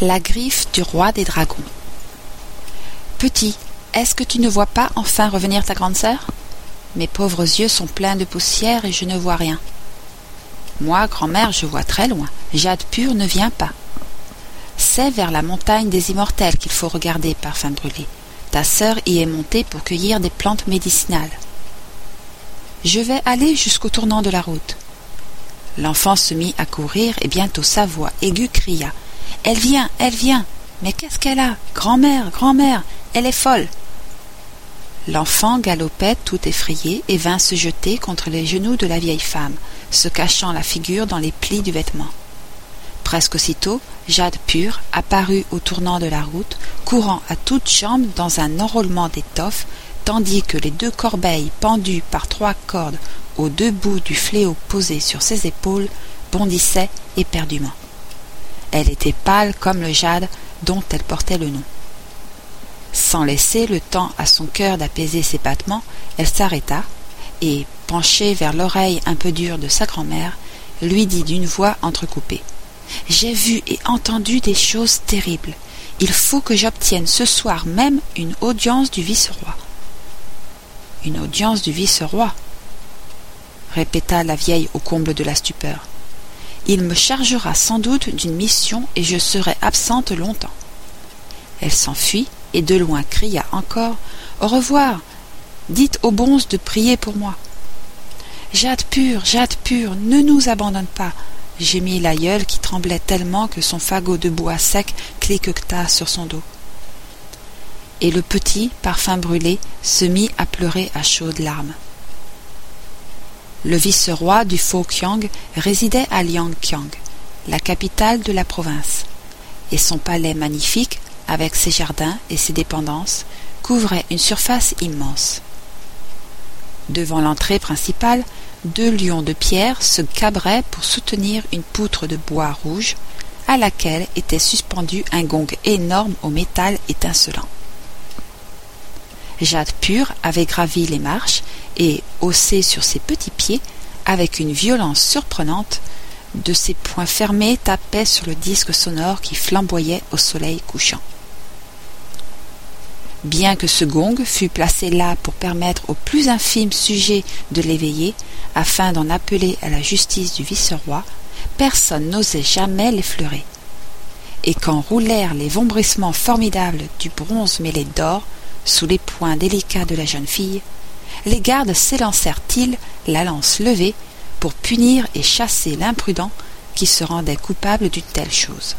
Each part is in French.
La griffe du roi des dragons. Petit, est-ce que tu ne vois pas enfin revenir ta grande sœur? Mes pauvres yeux sont pleins de poussière et je ne vois rien. Moi, grand-mère, je vois très loin. Jade pure ne vient pas. C'est vers la montagne des immortels qu'il faut regarder, parfum brûlé. Ta sœur y est montée pour cueillir des plantes médicinales. Je vais aller jusqu'au tournant de la route. L'enfant se mit à courir et bientôt sa voix aiguë cria elle vient, elle vient. Mais qu'est-ce qu'elle a? Grand-mère, grand-mère, elle est folle. L'enfant galopait tout effrayé et vint se jeter contre les genoux de la vieille femme, se cachant la figure dans les plis du vêtement. Presque aussitôt, Jade pure apparut au tournant de la route, courant à toutes jambes dans un enrôlement d'étoffe, tandis que les deux corbeilles pendues par trois cordes aux deux bouts du fléau posé sur ses épaules bondissaient éperdument. Elle était pâle comme le jade dont elle portait le nom. Sans laisser le temps à son cœur d'apaiser ses battements, elle s'arrêta et, penchée vers l'oreille un peu dure de sa grand-mère, lui dit d'une voix entrecoupée J'ai vu et entendu des choses terribles. Il faut que j'obtienne ce soir même une audience du vice-roi. Une audience du vice-roi répéta la vieille au comble de la stupeur. Il me chargera sans doute d'une mission et je serai absente longtemps. Elle s'enfuit et de loin cria encore Au revoir. Dites aux bonzes de prier pour moi. Jade pure, Jade pure, ne nous abandonne pas, gémit l'aïeul qui tremblait tellement que son fagot de bois sec cliqueta sur son dos. Et le petit, parfum brûlé, se mit à pleurer à chaudes larmes. Le vice-roi du Fo-Kiang résidait à Liangqiang, la capitale de la province, et son palais magnifique, avec ses jardins et ses dépendances, couvrait une surface immense. Devant l'entrée principale, deux lions de pierre se cabraient pour soutenir une poutre de bois rouge à laquelle était suspendu un gong énorme au métal étincelant. Jade pure avait gravi les marches et, haussé sur ses petits pieds, avec une violence surprenante, de ses poings fermés tapaient sur le disque sonore qui flamboyait au soleil couchant. Bien que ce gong fût placé là pour permettre au plus infime sujet de l'éveiller, afin d'en appeler à la justice du vice-roi, personne n'osait jamais l'effleurer. Et quand roulèrent les vombrissements formidables du bronze mêlé d'or, sous les poings délicats de la jeune fille, les gardes s'élancèrent-ils, la lance levée, pour punir et chasser l'imprudent qui se rendait coupable d'une telle chose.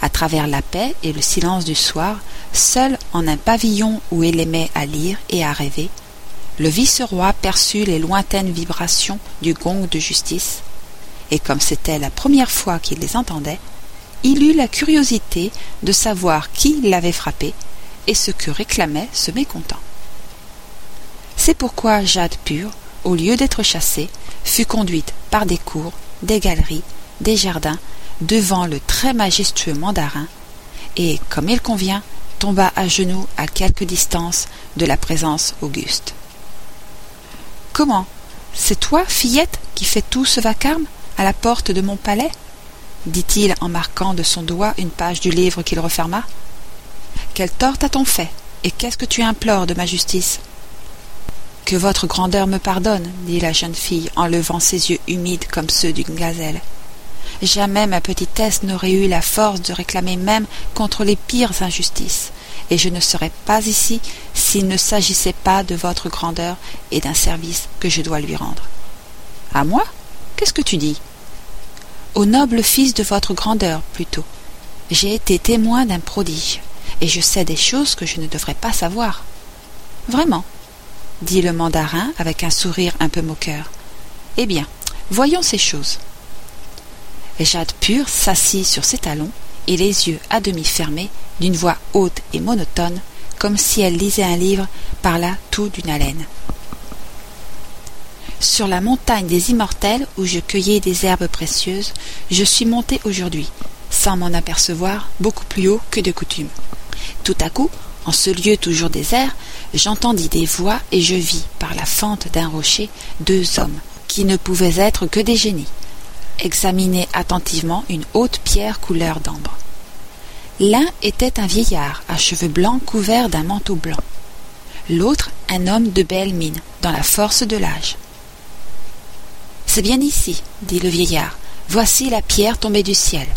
À travers la paix et le silence du soir, seul en un pavillon où il aimait à lire et à rêver, le vice-roi perçut les lointaines vibrations du gong de justice, et comme c'était la première fois qu'il les entendait, il eut la curiosité de savoir qui l'avait frappé et ce que réclamait ce mécontent. C'est pourquoi Jade pure, au lieu d'être chassée, fut conduite par des cours, des galeries, des jardins, devant le très majestueux mandarin, et, comme il convient, tomba à genoux à quelque distance de la présence auguste. Comment? C'est toi, fillette, qui fais tout ce vacarme à la porte de mon palais? dit-il en marquant de son doigt une page du livre qu'il referma. Quelle tort t'a-t-on fait Et qu'est-ce que tu implores de ma justice Que votre grandeur me pardonne, dit la jeune fille en levant ses yeux humides comme ceux d'une gazelle. Jamais ma petitesse n'aurait eu la force de réclamer même contre les pires injustices, et je ne serais pas ici s'il ne s'agissait pas de votre grandeur et d'un service que je dois lui rendre. À moi Qu'est-ce que tu dis? Au noble fils de votre grandeur, plutôt. J'ai été témoin d'un prodige et je sais des choses que je ne devrais pas savoir. Vraiment, dit le mandarin avec un sourire un peu moqueur. Eh bien, voyons ces choses. Jade pure s'assit sur ses talons et les yeux à demi fermés, d'une voix haute et monotone, comme si elle lisait un livre par là tout d'une haleine. Sur la montagne des immortels où je cueillais des herbes précieuses, je suis monté aujourd'hui, sans m'en apercevoir, beaucoup plus haut que de coutume. Tout à coup, en ce lieu toujours désert, j'entendis des voix et je vis, par la fente d'un rocher, deux hommes, qui ne pouvaient être que des génies. examinait attentivement une haute pierre couleur d'ambre. L'un était un vieillard à cheveux blancs couverts d'un manteau blanc. L'autre un homme de belle mine, dans la force de l'âge. C'est bien ici, dit le vieillard. Voici la pierre tombée du ciel.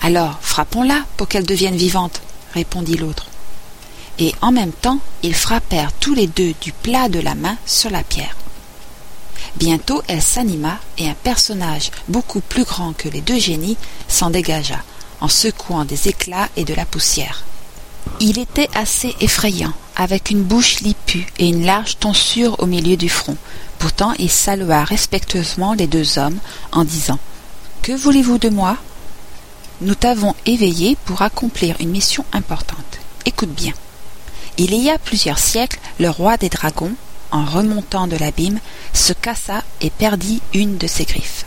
Alors frappons-la pour qu'elle devienne vivante, répondit l'autre. Et en même temps, ils frappèrent tous les deux du plat de la main sur la pierre. Bientôt elle s'anima et un personnage beaucoup plus grand que les deux génies s'en dégagea, en secouant des éclats et de la poussière. Il était assez effrayant, avec une bouche lipue et une large tonsure au milieu du front. Pourtant il salua respectueusement les deux hommes en disant Que voulez-vous de moi? Nous t'avons éveillé pour accomplir une mission importante. Écoute bien. Il y a plusieurs siècles, le roi des dragons, en remontant de l'abîme, se cassa et perdit une de ses griffes.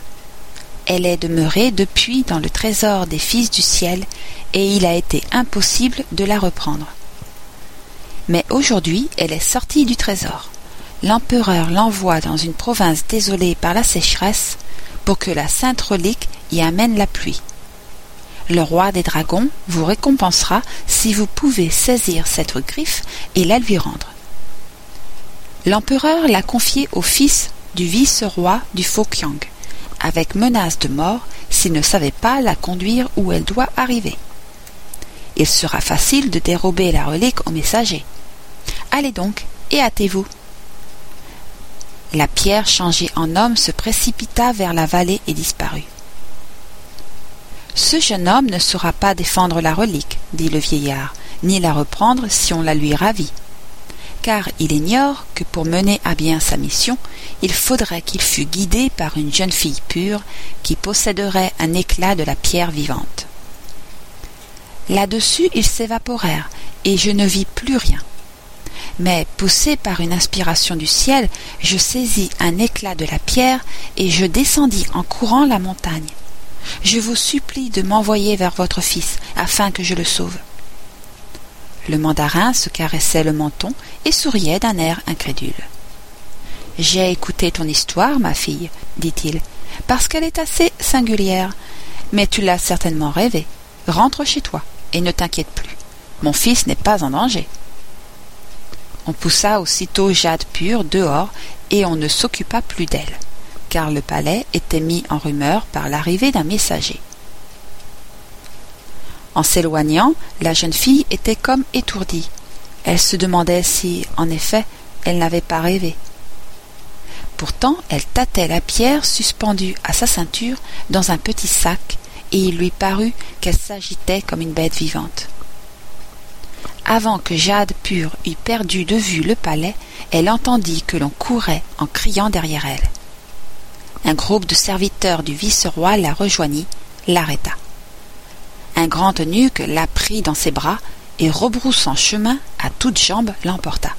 Elle est demeurée depuis dans le trésor des fils du ciel, et il a été impossible de la reprendre. Mais aujourd'hui elle est sortie du trésor. L'empereur l'envoie dans une province désolée par la sécheresse pour que la sainte relique y amène la pluie. Le roi des dragons vous récompensera si vous pouvez saisir cette griffe et la lui rendre. L'empereur l'a confiée au fils du vice-roi du Fokyang, avec menace de mort s'il ne savait pas la conduire où elle doit arriver. Il sera facile de dérober la relique au messager. Allez donc, et hâtez-vous. La pierre changée en homme se précipita vers la vallée et disparut. Ce jeune homme ne saura pas défendre la relique, dit le vieillard, ni la reprendre si on la lui ravit car il ignore que pour mener à bien sa mission, il faudrait qu'il fût guidé par une jeune fille pure qui posséderait un éclat de la pierre vivante. Là-dessus ils s'évaporèrent, et je ne vis plus rien. Mais, poussé par une inspiration du ciel, je saisis un éclat de la pierre et je descendis en courant la montagne. Je vous supplie de m'envoyer vers votre fils, afin que je le sauve. Le mandarin se caressait le menton et souriait d'un air incrédule. J'ai écouté ton histoire, ma fille, dit-il, parce qu'elle est assez singulière. Mais tu l'as certainement rêvée. Rentre chez toi et ne t'inquiète plus. Mon fils n'est pas en danger. On poussa aussitôt Jade pure dehors et on ne s'occupa plus d'elle, car le palais était mis en rumeur par l'arrivée d'un messager. En s'éloignant, la jeune fille était comme étourdie. Elle se demandait si, en effet, elle n'avait pas rêvé. Pourtant, elle tâtait la pierre suspendue à sa ceinture dans un petit sac, et il lui parut qu'elle s'agitait comme une bête vivante. Avant que Jade pure eût perdu de vue le palais, elle entendit que l'on courait en criant derrière elle. Un groupe de serviteurs du vice-roi la rejoignit, l'arrêta. Un grand eunuque la prit dans ses bras et rebroussant chemin à toutes jambes l'emporta.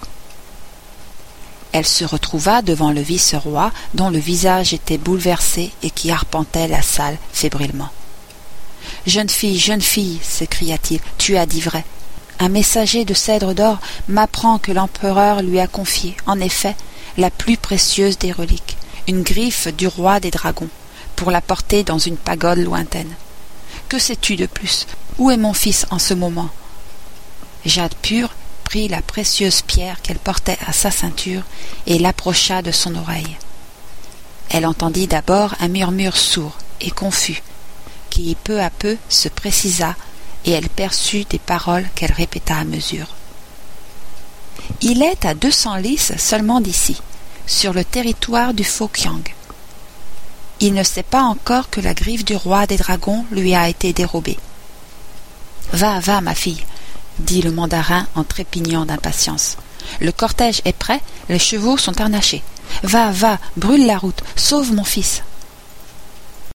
Elle se retrouva devant le vice-roi dont le visage était bouleversé et qui arpentait la salle fébrilement. Jeune fille, jeune fille, s'écria-t-il, tu as dit vrai. Un messager de cèdre d'or m'apprend que l'empereur lui a confié, en effet, la plus précieuse des reliques, une griffe du roi des dragons, pour la porter dans une pagode lointaine. Que sais-tu de plus? Où est mon fils en ce moment? Jade pure prit la précieuse pierre qu'elle portait à sa ceinture et l'approcha de son oreille. Elle entendit d'abord un murmure sourd et confus, qui peu à peu se précisa et elle perçut des paroles qu'elle répéta à mesure. Il est à deux cents lys seulement d'ici, sur le territoire du Fokyang. Il ne sait pas encore que la griffe du roi des dragons lui a été dérobée. Va, va, ma fille, dit le mandarin en trépignant d'impatience. Le cortège est prêt, les chevaux sont harnachés. Va, va, brûle la route, sauve mon fils.